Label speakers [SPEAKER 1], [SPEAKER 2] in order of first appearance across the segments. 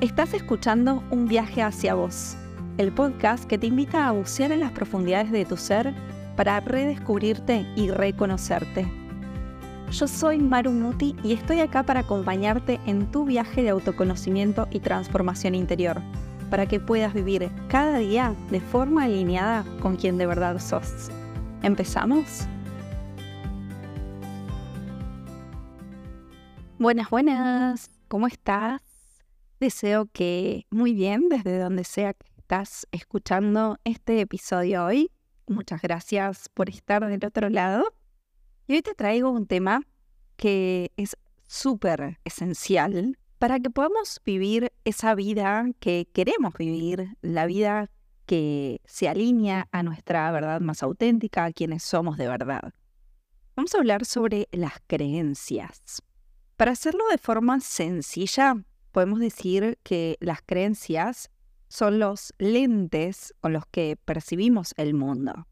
[SPEAKER 1] Estás escuchando Un viaje hacia vos, el podcast que te invita a bucear en las profundidades de tu ser para redescubrirte y reconocerte. Yo soy Maru Muti y estoy acá para acompañarte en tu viaje de autoconocimiento y transformación interior, para que puedas vivir cada día de forma alineada con quien de verdad sos. ¿Empezamos? Buenas, buenas, ¿cómo estás? Deseo que muy bien desde donde sea que estás escuchando este episodio hoy. Muchas gracias por estar del otro lado. Y hoy te traigo un tema que es súper esencial para que podamos vivir esa vida que queremos vivir, la vida que se alinea a nuestra verdad más auténtica, a quienes somos de verdad. Vamos a hablar sobre las creencias. Para hacerlo de forma sencilla, podemos decir que las creencias son los lentes con los que percibimos el mundo.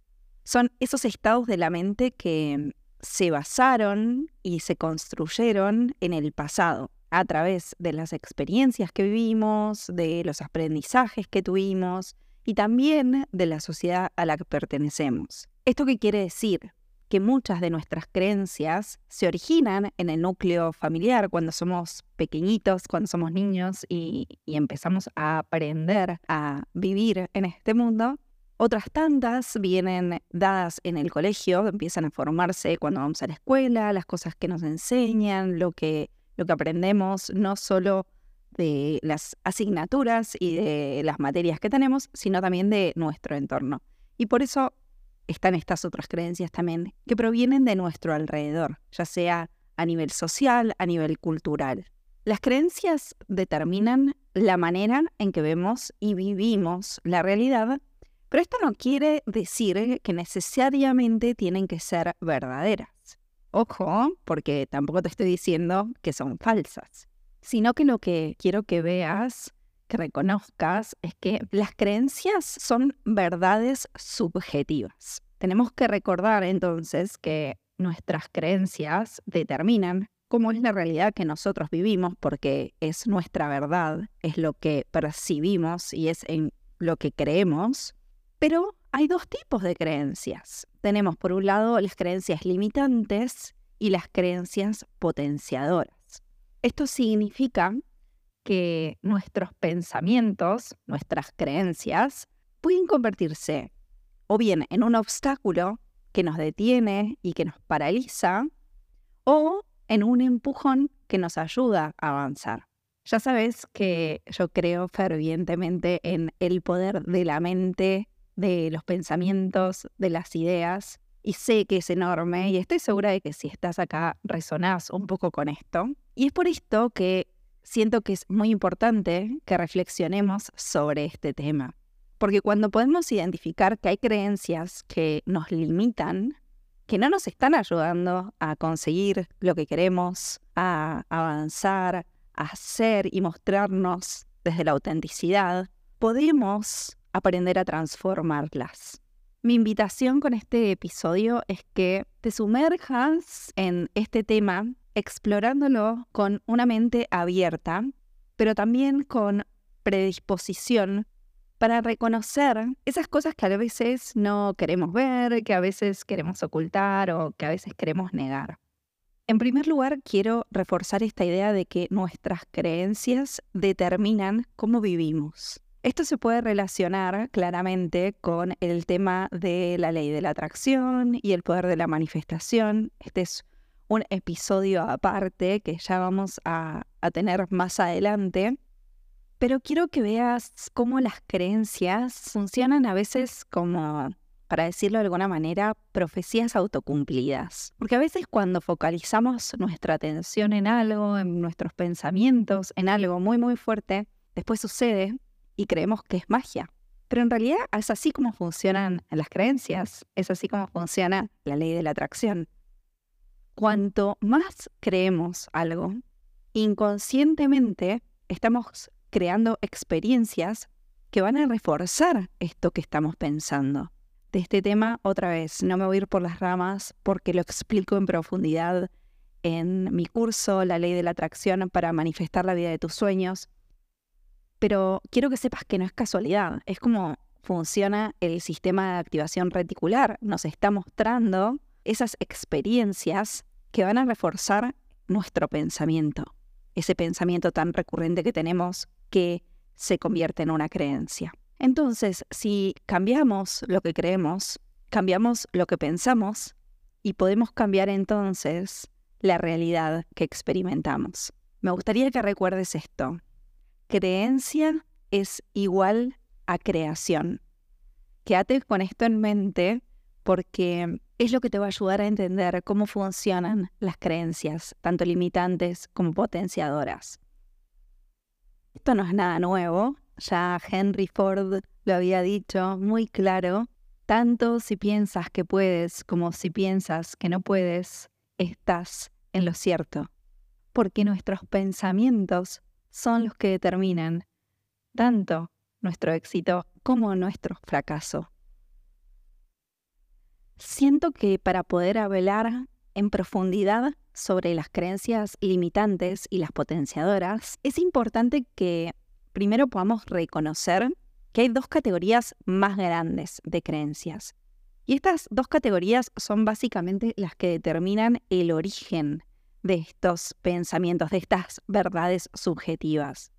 [SPEAKER 1] Son esos estados de la mente que se basaron y se construyeron en el pasado a través de las experiencias que vivimos, de los aprendizajes que tuvimos y también de la sociedad a la que pertenecemos. ¿Esto qué quiere decir? Que muchas de nuestras creencias se originan en el núcleo familiar cuando somos pequeñitos, cuando somos niños y, empezamos a aprender a vivir en este mundo. Otras tantas vienen dadas en el colegio, empiezan a formarse cuando vamos a la escuela, las cosas que nos enseñan, lo que, lo que aprendemos, no solo de las asignaturas y de las materias que tenemos, sino también de nuestro entorno. Y por eso están estas otras creencias también que provienen de nuestro alrededor, ya sea a nivel social, a nivel cultural. Las creencias determinan la manera en que vemos y vivimos la realidad, pero esto no quiere decir que necesariamente tienen que ser verdaderas. Ojo, porque tampoco te estoy diciendo que son falsas, sino que lo que quiero que veas, que reconozcas, es que las creencias son verdades subjetivas. Tenemos que recordar entonces que nuestras creencias determinan cómo es la realidad que nosotros vivimos, porque es nuestra verdad, es lo que percibimos y es en lo que creemos. Pero hay dos tipos de creencias. Tenemos por un lado las creencias limitantes y las creencias potenciadoras. Esto significa que nuestros pensamientos, nuestras creencias, pueden convertirse o bien en un obstáculo que nos detiene y que nos paraliza, o en un empujón que nos ayuda a avanzar. Ya sabes que yo creo fervientemente en el poder de la mente, de los pensamientos, de las ideas, y sé que es enorme y estoy segura de que si estás acá resonás un poco con esto. Y es por esto que siento que es muy importante que reflexionemos sobre este tema. Porque cuando podemos identificar que hay creencias que nos limitan, que no nos están ayudando a conseguir lo que queremos, a avanzar, a hacer y mostrarnos desde la autenticidad, podemos aprender a transformarlas. Mi invitación con este episodio es que te sumerjas en este tema explorándolo con una mente abierta, pero también con predisposición para reconocer esas cosas que a veces no queremos ver, que a veces queremos ocultar o que a veces queremos negar. En primer lugar, quiero reforzar esta idea de que nuestras creencias determinan cómo vivimos. Esto se puede relacionar claramente con el tema de la ley de la atracción y el poder de la manifestación. Este es un episodio aparte que ya vamos a, a tener más adelante pero quiero que veas cómo las creencias funcionan a veces como, para decirlo de alguna manera, profecías autocumplidas. Porque a veces cuando focalizamos nuestra atención en algo, en nuestros pensamientos, en algo muy, muy fuerte, después sucede y creemos que es magia. Pero en realidad es así como funcionan las creencias, es así como funciona la ley de la atracción. Cuanto más creemos algo, inconscientemente estamos creando experiencias que van a reforzar esto que estamos pensando. De este tema, otra vez, no me voy a ir por las ramas porque lo explico en profundidad en mi curso La ley de la atracción para manifestar la vida de tus sueños. Pero quiero que sepas que no es casualidad, es como funciona el sistema de activación reticular. Nos está mostrando esas experiencias que van a reforzar nuestro pensamiento, ese pensamiento tan recurrente que tenemos que se convierte en una creencia. Entonces, si cambiamos lo que creemos, cambiamos lo que pensamos y podemos cambiar entonces la realidad que experimentamos. Me gustaría que recuerdes esto. Creencia es igual a creación. Quédate con esto en mente porque es lo que te va a ayudar a entender cómo funcionan las creencias, tanto limitantes como potenciadoras. Esto no es nada nuevo, ya Henry Ford lo había dicho muy claro, tanto si piensas que puedes como si piensas que no puedes, estás en lo cierto, porque nuestros pensamientos son los que determinan tanto nuestro éxito como nuestro fracaso. Siento que para poder hablar en profundidad sobre las creencias limitantes y las potenciadoras, es importante que primero podamos reconocer que hay dos categorías más grandes de creencias. Y estas dos categorías son básicamente las que determinan el origen de estos pensamientos, de estas verdades subjetivas.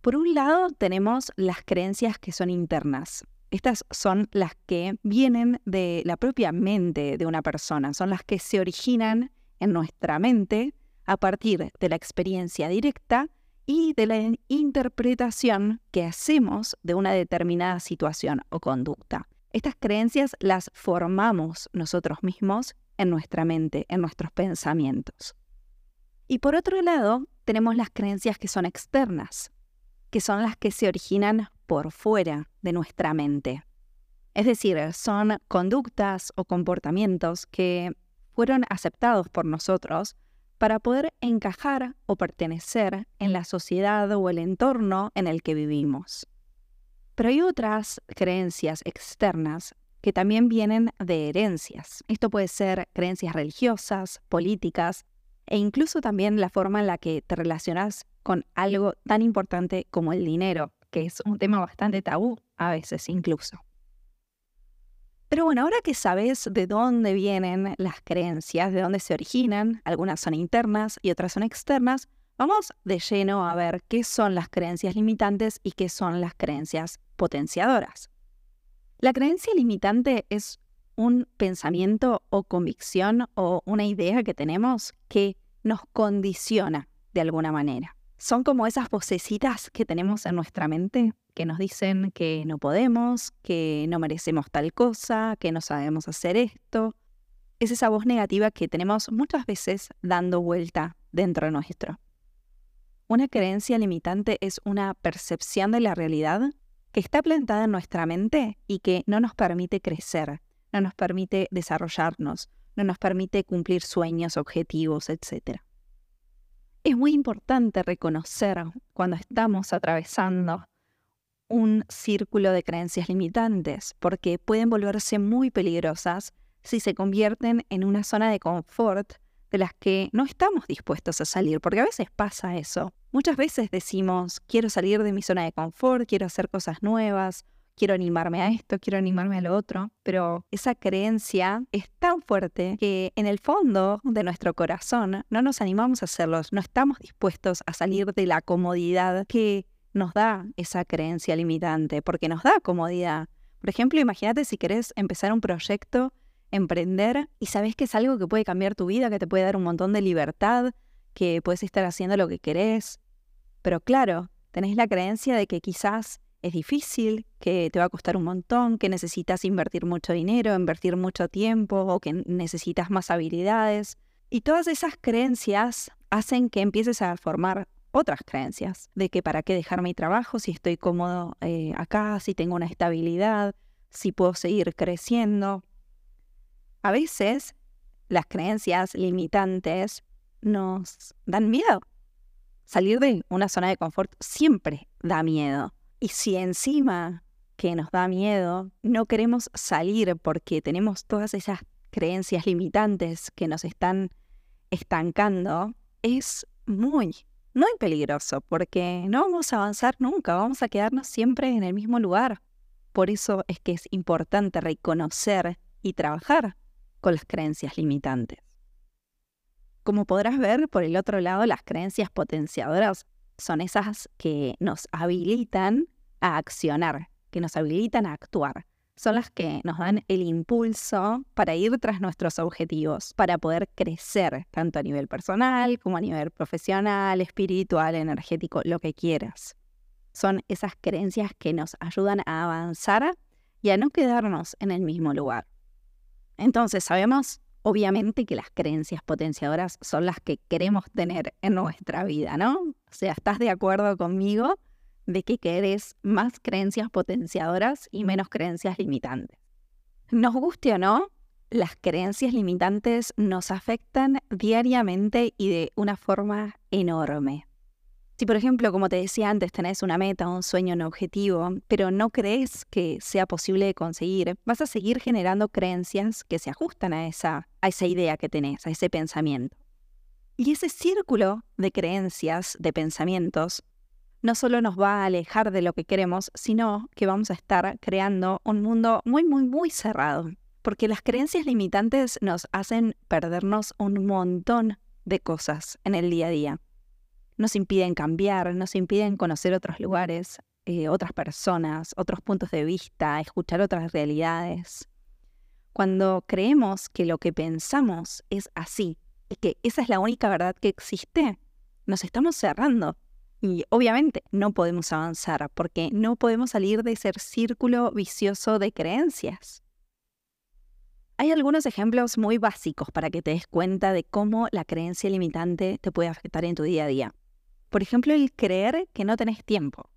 [SPEAKER 1] Por un lado tenemos las creencias que son internas. Estas son las que vienen de la propia mente de una persona, son las que se originan en nuestra mente a partir de la experiencia directa y de la interpretación que hacemos de una determinada situación o conducta. Estas creencias las formamos nosotros mismos en nuestra mente, en nuestros pensamientos. Y por otro lado, tenemos las creencias que son externas, que son las que se originan por fuera de nuestra mente. Es decir, son conductas o comportamientos que fueron aceptados por nosotros para poder encajar o pertenecer en la sociedad o el entorno en el que vivimos. Pero hay otras creencias externas que también vienen de herencias. Esto puede ser creencias religiosas, políticas e incluso también la forma en la que te relacionas con algo tan importante como el dinero, que es un tema bastante tabú a veces incluso. Pero bueno, ahora que sabes de dónde vienen las creencias, de dónde se originan, algunas son internas y otras son externas, vamos de lleno a ver qué son las creencias limitantes y qué son las creencias potenciadoras. La creencia limitante es un pensamiento o convicción o una idea que tenemos que nos condiciona de alguna manera. Son como esas vocecitas que tenemos en nuestra mente que nos dicen que no podemos, que no merecemos tal cosa, que no sabemos hacer esto. Es esa voz negativa que tenemos muchas veces dando vuelta dentro nuestro. Una creencia limitante es una percepción de la realidad que está plantada en nuestra mente y que no nos permite crecer, no nos permite desarrollarnos, no nos permite cumplir sueños, objetivos, etc. Es muy importante reconocer cuando estamos atravesando un círculo de creencias limitantes, porque pueden volverse muy peligrosas si se convierten en una zona de confort de las que no estamos dispuestos a salir, porque a veces pasa eso. Muchas veces decimos, quiero salir de mi zona de confort, quiero hacer cosas nuevas, quiero animarme a esto, quiero animarme a lo otro, pero esa creencia es tan fuerte que en el fondo de nuestro corazón no nos animamos a hacerlos, no estamos dispuestos a salir de la comodidad que nos da esa creencia limitante, porque nos da comodidad. Por ejemplo, imagínate si querés empezar un proyecto, emprender, y sabes que es algo que puede cambiar tu vida, que te puede dar un montón de libertad, que puedes estar haciendo lo que querés. Pero claro, tenés la creencia de que quizás es difícil, que te va a costar un montón, que necesitas invertir mucho dinero, invertir mucho tiempo o que necesitas más habilidades. Y todas esas creencias hacen que empieces a formar otras creencias, de que para qué dejar mi trabajo si estoy cómodo eh, acá, si tengo una estabilidad, si puedo seguir creciendo. A veces las creencias limitantes nos dan miedo. Salir de una zona de confort siempre da miedo. Y si encima que nos da miedo, no queremos salir porque tenemos todas esas creencias limitantes que nos están estancando, es muy hay peligroso, porque no vamos a avanzar nunca, vamos a quedarnos siempre en el mismo lugar. Por eso es que es importante reconocer y trabajar con las creencias limitantes. Como podrás ver, por el otro lado, las creencias potenciadoras son esas que nos habilitan a accionar, que nos habilitan a actuar. Son las que nos dan el impulso para ir tras nuestros objetivos, para poder crecer, tanto a nivel personal como a nivel profesional, espiritual, energético, lo que quieras. Son esas creencias que nos ayudan a avanzar y a no quedarnos en el mismo lugar. Entonces, sabemos obviamente que las creencias potenciadoras son las que queremos tener en nuestra vida, ¿no? O sea, ¿estás de acuerdo conmigo de que querés más creencias potenciadoras y menos creencias limitantes? Nos guste o no, las creencias limitantes nos afectan diariamente y de una forma enorme. Si, por ejemplo, como te decía antes, tenés una meta, un sueño, un objetivo, pero no crees que sea posible de conseguir, vas a seguir generando creencias que se ajustan a esa, a esa idea que tenés, a ese pensamiento. Y ese círculo de creencias, de pensamientos, no solo nos va a alejar de lo que queremos, sino que vamos a estar creando un mundo muy, muy, muy cerrado. Porque las creencias limitantes nos hacen perdernos un montón de cosas en el día a día nos impiden cambiar, nos impiden conocer otros lugares, eh, otras personas, otros puntos de vista, escuchar otras realidades. Cuando creemos que lo que pensamos es así y que esa es la única verdad que existe, nos estamos cerrando. Y obviamente no podemos avanzar porque no podemos salir de ese círculo vicioso de creencias. Hay algunos ejemplos muy básicos para que te des cuenta de cómo la creencia limitante te puede afectar en tu día a día. Por ejemplo, el creer que no tenés tiempo.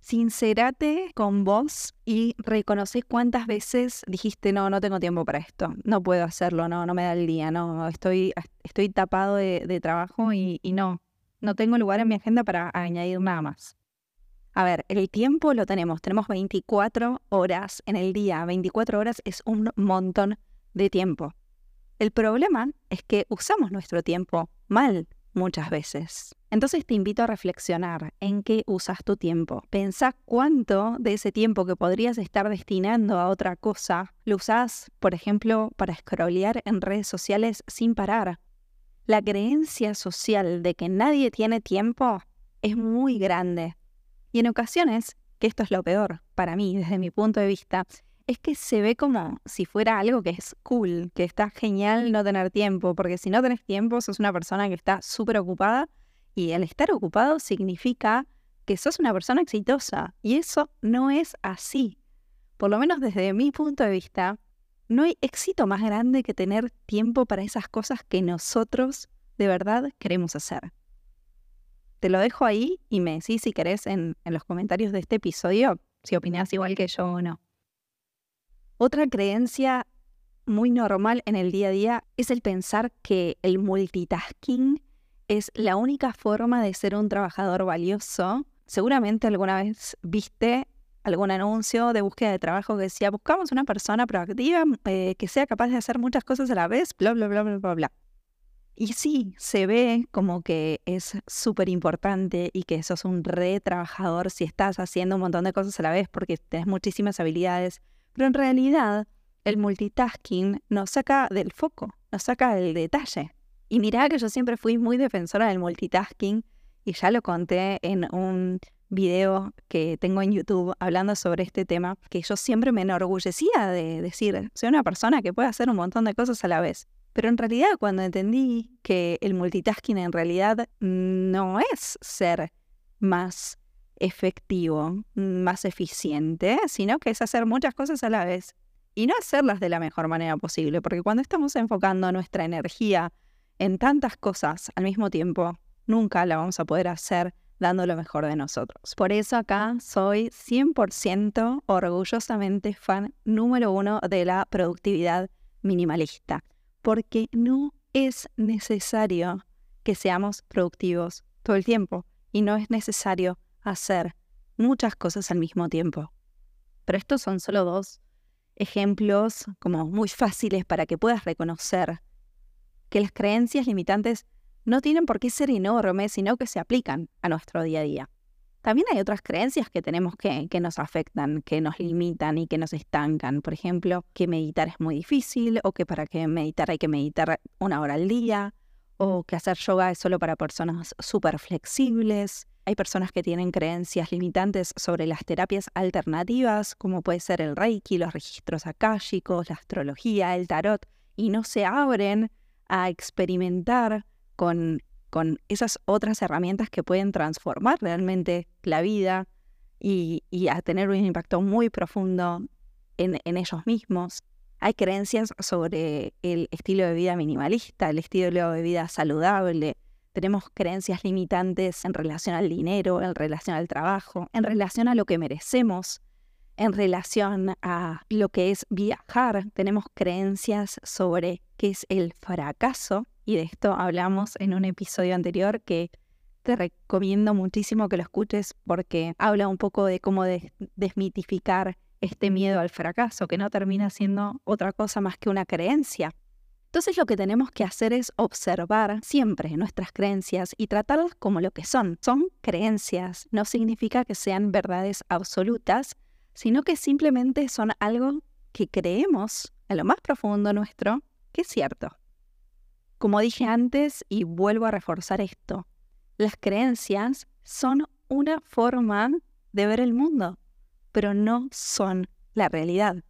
[SPEAKER 1] Sincerate con vos y reconoce cuántas veces dijiste, no, no tengo tiempo para esto, no puedo hacerlo, no, no me da el día, no, estoy, estoy tapado de, trabajo y, y no, no tengo lugar en mi agenda para añadir nada más. A ver, el tiempo lo tenemos, tenemos 24 horas en el día, 24 horas es un montón de tiempo. El problema es que usamos nuestro tiempo mal muchas veces. Entonces te invito a reflexionar en qué usas tu tiempo. Pensá cuánto de ese tiempo que podrías estar destinando a otra cosa lo usás, por ejemplo, para scrollear en redes sociales sin parar. La creencia social de que nadie tiene tiempo es muy grande. Y en ocasiones, que esto es lo peor para mí desde mi punto de vista, es que se ve como si fuera algo que es cool, que está genial no tener tiempo, porque si no tenés tiempo sos una persona que está súper ocupada y el estar ocupado significa que sos una persona exitosa. Y eso no es así. Por lo menos desde mi punto de vista, no hay éxito más grande que tener tiempo para esas cosas que nosotros de verdad queremos hacer. Te lo dejo ahí y me decís si querés en, los comentarios de este episodio si opinás igual que yo o no. Otra creencia muy normal en el día a día es el pensar que el multitasking es la única forma de ser un trabajador valioso. Seguramente alguna vez viste algún anuncio de búsqueda de trabajo que decía, buscamos una persona proactiva eh, que sea capaz de hacer muchas cosas a la vez, bla, bla, bla, bla, bla, bla. Y sí, se ve como que es súper importante y que sos un re trabajador si estás haciendo un montón de cosas a la vez porque tenés muchísimas habilidades, pero en realidad el multitasking nos saca del foco, nos saca del detalle. Y mirá que yo siempre fui muy defensora del multitasking y ya lo conté en un video que tengo en YouTube hablando sobre este tema, que yo siempre me enorgullecía de decir, soy una persona que puede hacer un montón de cosas a la vez. Pero en realidad cuando entendí que el multitasking en realidad no es ser más efectivo, más eficiente, sino que es hacer muchas cosas a la vez y no hacerlas de la mejor manera posible, porque cuando estamos enfocando nuestra energía en tantas cosas al mismo tiempo, nunca la vamos a poder hacer dando lo mejor de nosotros. Por eso acá soy 100% orgullosamente fan número uno de la productividad minimalista, porque no es necesario que seamos productivos todo el tiempo y no es necesario hacer muchas cosas al mismo tiempo. Pero estos son solo dos ejemplos como muy fáciles para que puedas reconocer que las creencias limitantes no tienen por qué ser enormes, sino que se aplican a nuestro día a día. También hay otras creencias que tenemos que, que nos afectan, que nos limitan y que nos estancan. Por ejemplo, que meditar es muy difícil o que para que meditar hay que meditar una hora al día o que hacer yoga es solo para personas súper flexibles. Hay personas que tienen creencias limitantes sobre las terapias alternativas, como puede ser el reiki, los registros akáshicos, la astrología, el tarot, y no se abren a experimentar con con esas otras herramientas que pueden transformar realmente la vida y, a tener un impacto muy profundo en, ellos mismos. Hay creencias sobre el estilo de vida minimalista, el estilo de vida saludable. Tenemos creencias limitantes en relación al dinero, en relación al trabajo, en relación a lo que merecemos, en relación a lo que es viajar. Tenemos creencias sobre qué es el fracaso y de esto hablamos en un episodio anterior que te recomiendo muchísimo que lo escuches porque habla un poco de cómo desmitificar este miedo al fracaso, que no termina siendo otra cosa más que una creencia. Entonces lo que tenemos que hacer es observar siempre nuestras creencias y tratarlas como lo que son. Son creencias, no significa que sean verdades absolutas, sino que simplemente son algo que creemos en lo más profundo nuestro que es cierto. Como dije antes y vuelvo a reforzar esto, las creencias son una forma de ver el mundo, pero no son la realidad.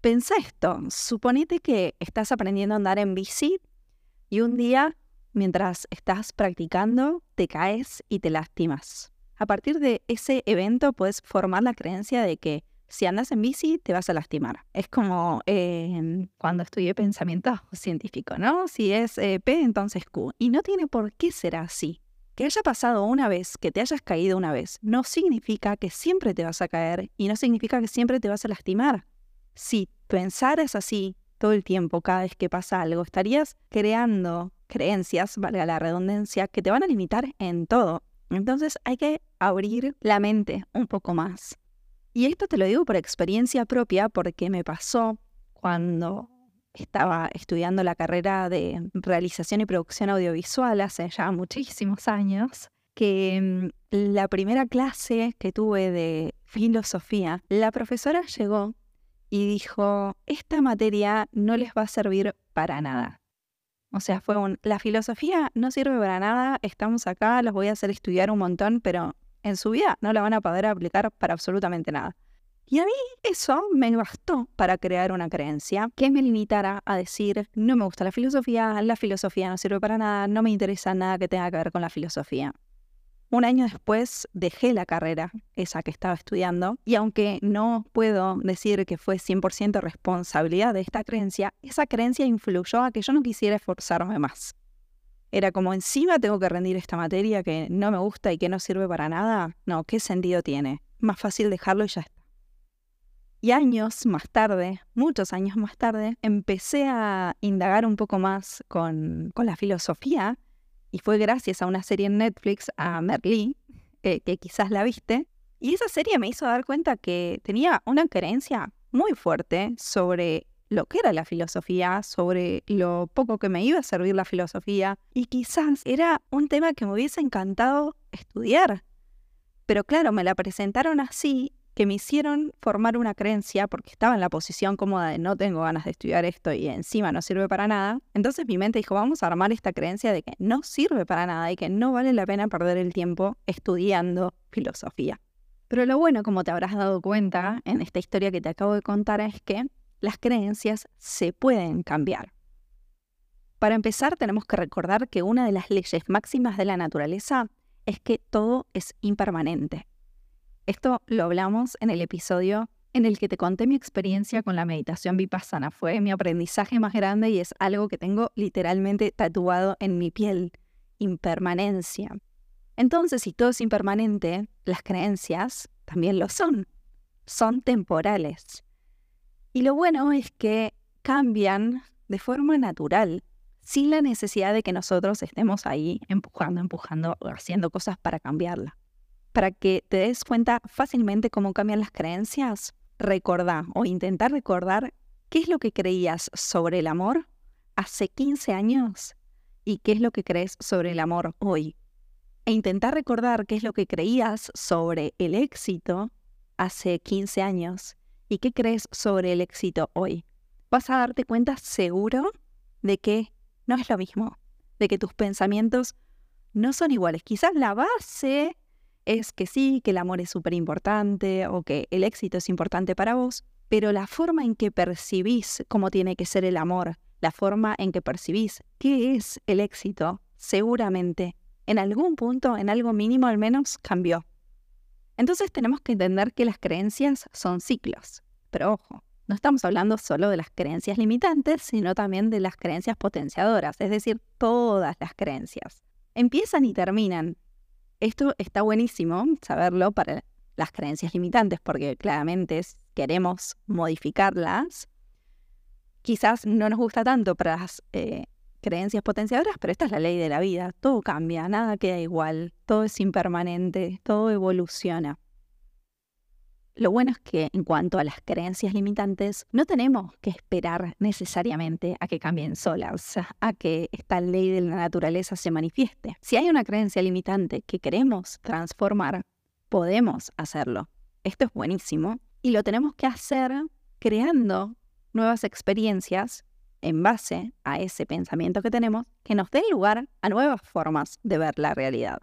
[SPEAKER 1] Pensa esto, suponete que estás aprendiendo a andar en bici y un día, mientras estás practicando, te caes y te lastimas. A partir de ese evento puedes formar la creencia de que si andas en bici te vas a lastimar. Es como em, cuando estudié pensamiento científico, ¿no? Si es eh, P, entonces Q. Y no tiene por qué ser así. Que haya pasado una vez, que te hayas caído una vez, no significa que siempre te vas a caer y no significa que siempre te vas a lastimar. Si pensaras así todo el tiempo, cada vez que pasa algo, estarías creando creencias, valga la redundancia, que te van a limitar en todo. Entonces hay que abrir la mente un poco más. Y esto te lo digo por experiencia propia porque me pasó cuando estaba estudiando la carrera de realización y producción audiovisual hace ya muchísimos años, que mm, la primera clase que tuve de filosofía, la profesora llegó y dijo, esta materia no les va a servir para nada. O sea, fue un, la filosofía no sirve para nada, estamos acá, los voy a hacer estudiar un montón, pero en su vida no la van a poder aplicar para absolutamente nada. Y a mí eso me bastó para crear una creencia que me limitara a decir, no me gusta la filosofía, la filosofía no sirve para nada, no me interesa nada que tenga que ver con la filosofía. Un año después dejé la carrera, esa que estaba estudiando, y aunque no puedo decir que fue 100% responsabilidad de esta creencia, esa creencia influyó a que yo no quisiera esforzarme más. Era como encima tengo que rendir esta materia que no me gusta y que no sirve para nada. No, ¿qué sentido tiene? Más fácil dejarlo y ya está. Y años más tarde, muchos años más tarde, empecé a indagar un poco más con, la filosofía y fue gracias a una serie en Netflix, a Merlí, que quizás la viste. Y esa serie me hizo dar cuenta que tenía una creencia muy fuerte sobre lo que era la filosofía, sobre lo poco que me iba a servir la filosofía, y quizás era un tema que me hubiese encantado estudiar. Pero claro, me la presentaron así, que me hicieron formar una creencia, porque estaba en la posición cómoda de no tengo ganas de estudiar esto y encima no sirve para nada. Entonces mi mente dijo, vamos a armar esta creencia de que no sirve para nada y que no vale la pena perder el tiempo estudiando filosofía. Pero lo bueno, como te habrás dado cuenta en esta historia que te acabo de contar, es que las creencias se pueden cambiar. Para empezar, tenemos que recordar que una de las leyes máximas de la naturaleza es que todo es impermanente. Esto lo hablamos en el episodio en el que te conté mi experiencia con la meditación vipassana. Fue mi aprendizaje más grande y es algo que tengo literalmente tatuado en mi piel. Impermanencia. Entonces, si todo es impermanente, las creencias también lo son. Son temporales. Y lo bueno es que cambian de forma natural, sin la necesidad de que nosotros estemos ahí empujando, empujando, haciendo cosas para cambiarla. Para que te des cuenta fácilmente cómo cambian las creencias, recordá o intentar recordar qué es lo que creías sobre el amor hace 15 años y qué es lo que crees sobre el amor hoy. E intentar recordar qué es lo que creías sobre el éxito hace 15 años y qué crees sobre el éxito hoy. Vas a darte cuenta seguro de que no es lo mismo, de que tus pensamientos no son iguales. Quizás la base es que sí, que el amor es súper importante o que el éxito es importante para vos, pero la forma en que percibís cómo tiene que ser el amor, la forma en que percibís qué es el éxito, seguramente en algún punto, en algo mínimo al menos, cambió. Entonces tenemos que entender que las creencias son ciclos. Pero ojo, no estamos hablando solo de las creencias limitantes, sino también de las creencias potenciadoras, es decir, todas las creencias. Empiezan y terminan. Esto está buenísimo saberlo para las creencias limitantes, porque claramente queremos modificarlas. Quizás no nos gusta tanto para las eh, creencias potenciadoras, pero esta es la ley de la vida. Todo cambia, nada queda igual, todo es impermanente, todo evoluciona. Lo bueno es que en cuanto a las creencias limitantes, no tenemos que esperar necesariamente a que cambien solas, a que esta ley de la naturaleza se manifieste. Si hay una creencia limitante que queremos transformar, podemos hacerlo. Esto es buenísimo y lo tenemos que hacer creando nuevas experiencias en base a ese pensamiento que tenemos que nos den lugar a nuevas formas de ver la realidad.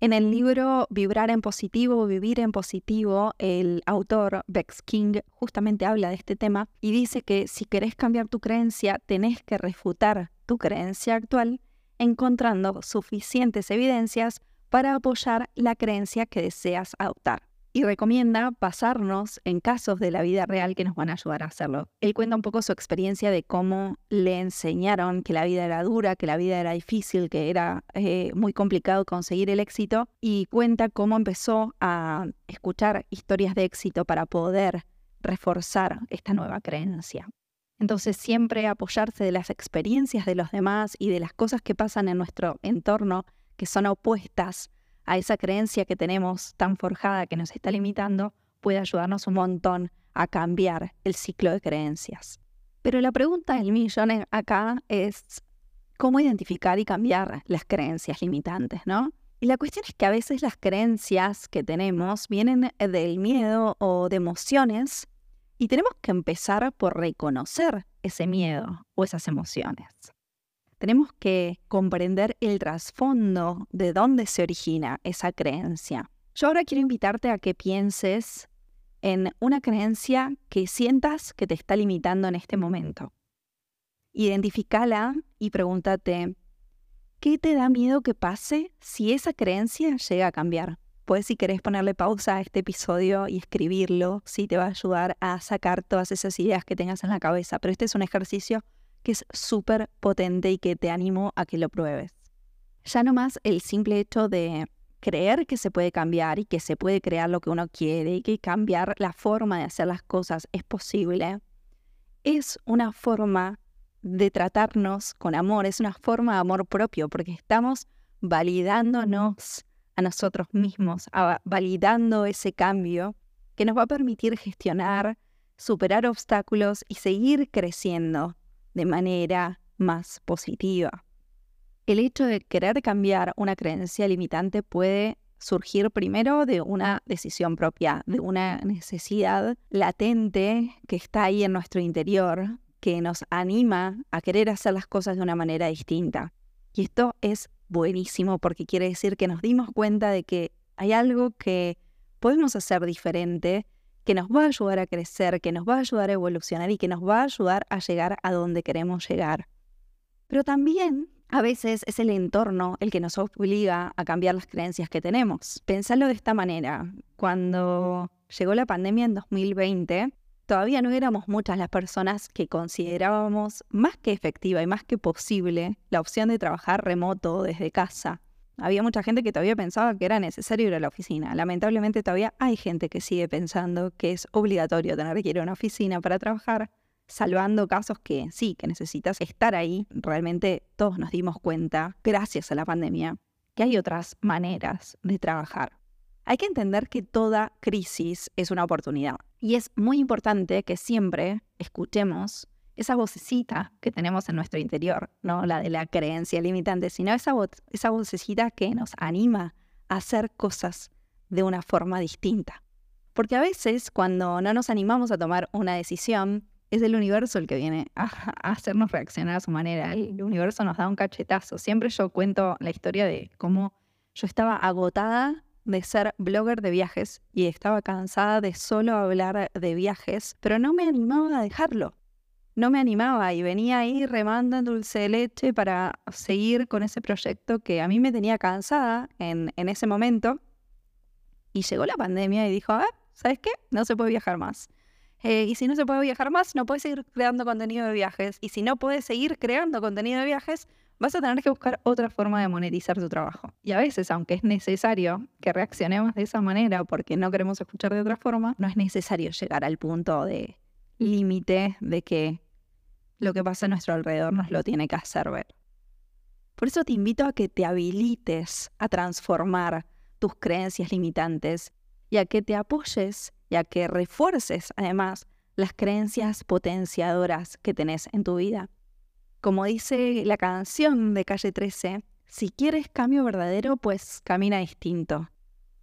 [SPEAKER 1] En el libro Vibrar en positivo, vivir en positivo, el autor Bex King justamente habla de este tema y dice que si querés cambiar tu creencia, tenés que refutar tu creencia actual encontrando suficientes evidencias para apoyar la creencia que deseas adoptar y recomienda basarnos en casos de la vida real que nos van a ayudar a hacerlo. Él cuenta un poco su experiencia de cómo le enseñaron que la vida era dura, que la vida era difícil, que era eh, muy complicado conseguir el éxito y cuenta cómo empezó a escuchar historias de éxito para poder reforzar esta nueva creencia. Entonces siempre apoyarse de las experiencias de los demás y de las cosas que pasan en nuestro entorno que son opuestas a esa creencia que tenemos tan forjada que nos está limitando, puede ayudarnos un montón a cambiar el ciclo de creencias. Pero la pregunta del millón acá es cómo identificar y cambiar las creencias limitantes, ¿no? Y la cuestión es que a veces las creencias que tenemos vienen del miedo o de emociones y tenemos que empezar por reconocer ese miedo o esas emociones tenemos que comprender el trasfondo de dónde se origina esa creencia. Yo ahora quiero invitarte a que pienses en una creencia que sientas que te está limitando en este momento. Identificala y pregúntate, ¿qué te da miedo que pase si esa creencia llega a cambiar? Puedes si querés ponerle pausa a este episodio y escribirlo, sí te va a ayudar a sacar todas esas ideas que tengas en la cabeza, pero este es un ejercicio que es súper potente y que te animo a que lo pruebes. Ya nomás el simple hecho de creer que se puede cambiar y que se puede crear lo que uno quiere y que cambiar la forma de hacer las cosas es posible, es una forma de tratarnos con amor, es una forma de amor propio, porque estamos validándonos a nosotros mismos, validando ese cambio que nos va a permitir gestionar, superar obstáculos y seguir creciendo de manera más positiva. El hecho de querer cambiar una creencia limitante puede surgir primero de una decisión propia, de una necesidad latente que está ahí en nuestro interior, que nos anima a querer hacer las cosas de una manera distinta. Y esto es buenísimo porque quiere decir que nos dimos cuenta de que hay algo que podemos hacer diferente que nos va a ayudar a crecer, que nos va a ayudar a evolucionar y que nos va a ayudar a llegar a donde queremos llegar. Pero también a veces es el entorno el que nos obliga a cambiar las creencias que tenemos. Pensalo de esta manera. Cuando llegó la pandemia en 2020, todavía no éramos muchas las personas que considerábamos más que efectiva y más que posible la opción de trabajar remoto desde casa había mucha gente que todavía pensaba que era necesario ir a la oficina. Lamentablemente todavía hay gente que sigue pensando que es obligatorio tener que ir a una oficina para trabajar, salvando casos que sí, que necesitas estar ahí. Realmente todos nos dimos cuenta, gracias a la pandemia, que hay otras maneras de trabajar. Hay que entender que toda crisis es una oportunidad y es muy importante que siempre escuchemos esa vocecita que tenemos en nuestro interior, no la de la creencia limitante, sino esa, vocecita que nos anima a hacer cosas de una forma distinta. Porque a veces cuando no nos animamos a tomar una decisión, es el universo el que viene a, hacernos reaccionar a su manera. El universo nos da un cachetazo. Siempre yo cuento la historia de cómo yo estaba agotada de ser blogger de viajes y estaba cansada de solo hablar de viajes, pero no me animaba a dejarlo. No me animaba y venía ahí remando en dulce de leche para seguir con ese proyecto que a mí me tenía cansada en, en ese momento. Y llegó la pandemia y dijo, a ver, ¿sabes qué? No se puede viajar más. Eh, y si no se puede viajar más, no puedes seguir creando contenido de viajes. Y si no puedes seguir creando contenido de viajes, vas a tener que buscar otra forma de monetizar tu trabajo. Y a veces, aunque es necesario que reaccionemos de esa manera porque no queremos escuchar de otra forma, no es necesario llegar al punto de límite de que lo que pasa a nuestro alrededor nos lo tiene que hacer ver. Por eso te invito a que te habilites a transformar tus creencias limitantes y a que te apoyes y a que refuerces además las creencias potenciadoras que tenés en tu vida. Como dice la canción de Calle 13, si quieres cambio verdadero, pues camina distinto.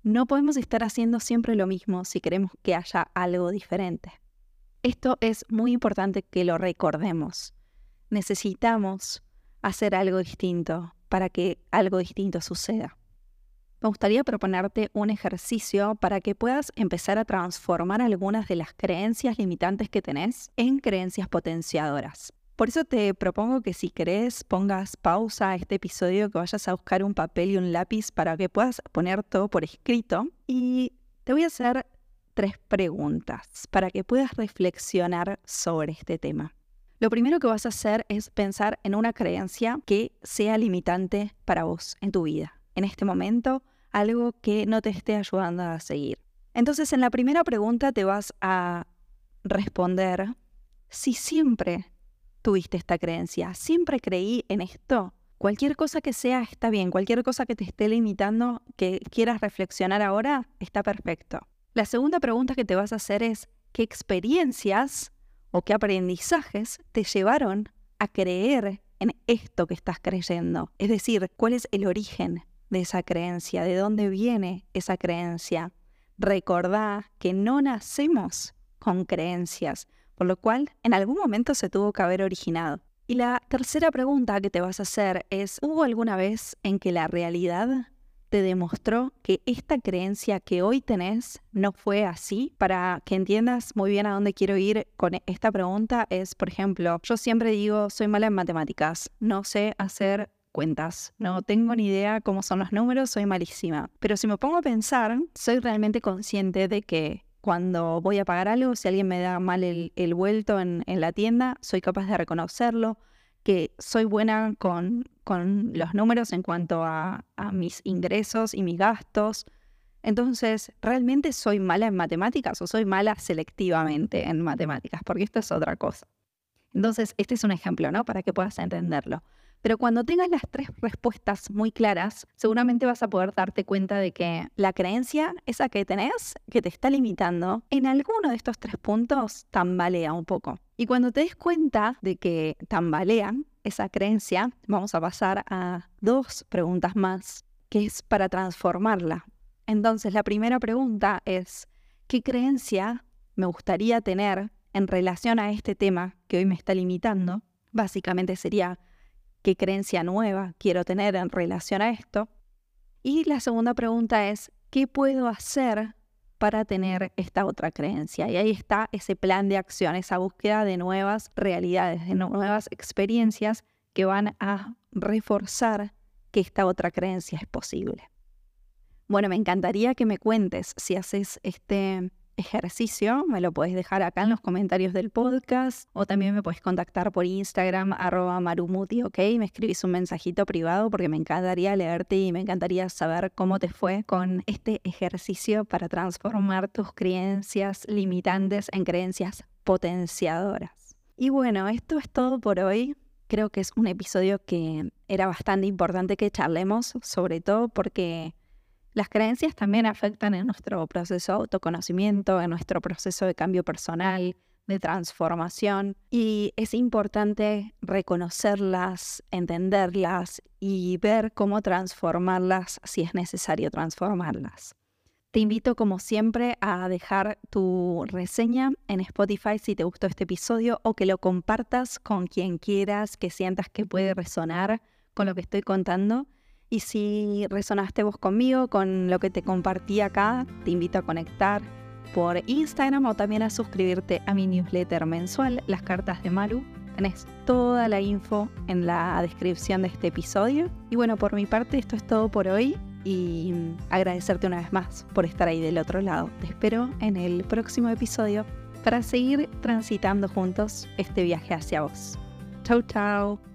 [SPEAKER 1] No podemos estar haciendo siempre lo mismo si queremos que haya algo diferente. Esto es muy importante que lo recordemos. Necesitamos hacer algo distinto para que algo distinto suceda me gustaría proponerte un ejercicio para que puedas empezar a transformar algunas de las creencias limitantes que tenés en creencias potenciadoras. Por eso te propongo que si querés pongas pausa a este episodio, que vayas a buscar un papel y un lápiz para que puedas poner todo por escrito. Y te voy a hacer tres preguntas para que puedas reflexionar sobre este tema. Lo primero que vas a hacer es pensar en una creencia que sea limitante para vos en tu vida. En este momento, algo que no te esté ayudando a seguir. Entonces, en la primera pregunta te vas a responder si siempre tuviste esta creencia, siempre creí en esto. Cualquier cosa que sea está bien, cualquier cosa que te esté limitando, que quieras reflexionar ahora, está perfecto. La segunda pregunta que te vas a hacer es, ¿qué experiencias o qué aprendizajes te llevaron a creer en esto que estás creyendo? Es decir, ¿cuál es el origen de esa creencia, de dónde viene esa creencia. Recordá que no nacemos con creencias, por lo cual en algún momento se tuvo que haber originado. Y la tercera pregunta que te vas a hacer es, ¿hubo alguna vez en que la realidad te demostró que esta creencia que hoy tenés no fue así? Para que entiendas muy bien a dónde quiero ir con esta pregunta es, por ejemplo, yo siempre digo, soy mala en matemáticas, no sé hacer cuentas. No tengo ni idea cómo son los números, soy malísima. Pero si me pongo a pensar, soy realmente consciente de que cuando voy a pagar algo, si alguien me da mal el, vuelto en, la tienda, soy capaz de reconocerlo, que soy buena con, con los números en cuanto a, a mis ingresos y mis gastos. Entonces, ¿realmente soy mala en matemáticas o soy mala selectivamente en matemáticas? Porque esto es otra cosa. Entonces, este es un ejemplo, ¿no? Para que puedas entenderlo. Pero cuando tengas las tres respuestas muy claras, seguramente vas a poder darte cuenta de que la creencia, esa que tenés, que te está limitando, en alguno de estos tres puntos tambalea un poco. Y cuando te des cuenta de que tambalean esa creencia, vamos a pasar a dos preguntas más, que es para transformarla. Entonces, la primera pregunta es, ¿qué creencia me gustaría tener en relación a este tema que hoy me está limitando? Básicamente sería, qué creencia nueva quiero tener en relación a esto. Y la segunda pregunta es, ¿qué puedo hacer para tener esta otra creencia? Y ahí está ese plan de acción, esa búsqueda de nuevas realidades, de nuevas experiencias que van a reforzar que esta otra creencia es posible. Bueno, me encantaría que me cuentes si haces este ejercicio, me lo puedes dejar acá en los comentarios del podcast o también me puedes contactar por Instagram arroba marumuti, ¿ok? Me escribís un mensajito privado porque me encantaría leerte y me encantaría saber cómo te fue con este ejercicio para transformar tus creencias limitantes en creencias potenciadoras. Y bueno, esto es todo por hoy. Creo que es un episodio que era bastante importante que charlemos, sobre todo porque las creencias también afectan en nuestro proceso de autoconocimiento, en nuestro proceso de cambio personal, de transformación y es importante reconocerlas, entenderlas y ver cómo transformarlas si es necesario transformarlas. Te invito como siempre a dejar tu reseña en Spotify si te gustó este episodio o que lo compartas con quien quieras que sientas que puede resonar con lo que estoy contando. Y si resonaste vos conmigo, con lo que te compartí acá, te invito a conectar por Instagram o también a suscribirte a mi newsletter mensual, Las Cartas de Maru. Tenés toda la info en la descripción de este episodio. Y bueno, por mi parte esto es todo por hoy y agradecerte una vez más por estar ahí del otro lado. Te espero en el próximo episodio para seguir transitando juntos este viaje hacia vos. Chau, chau.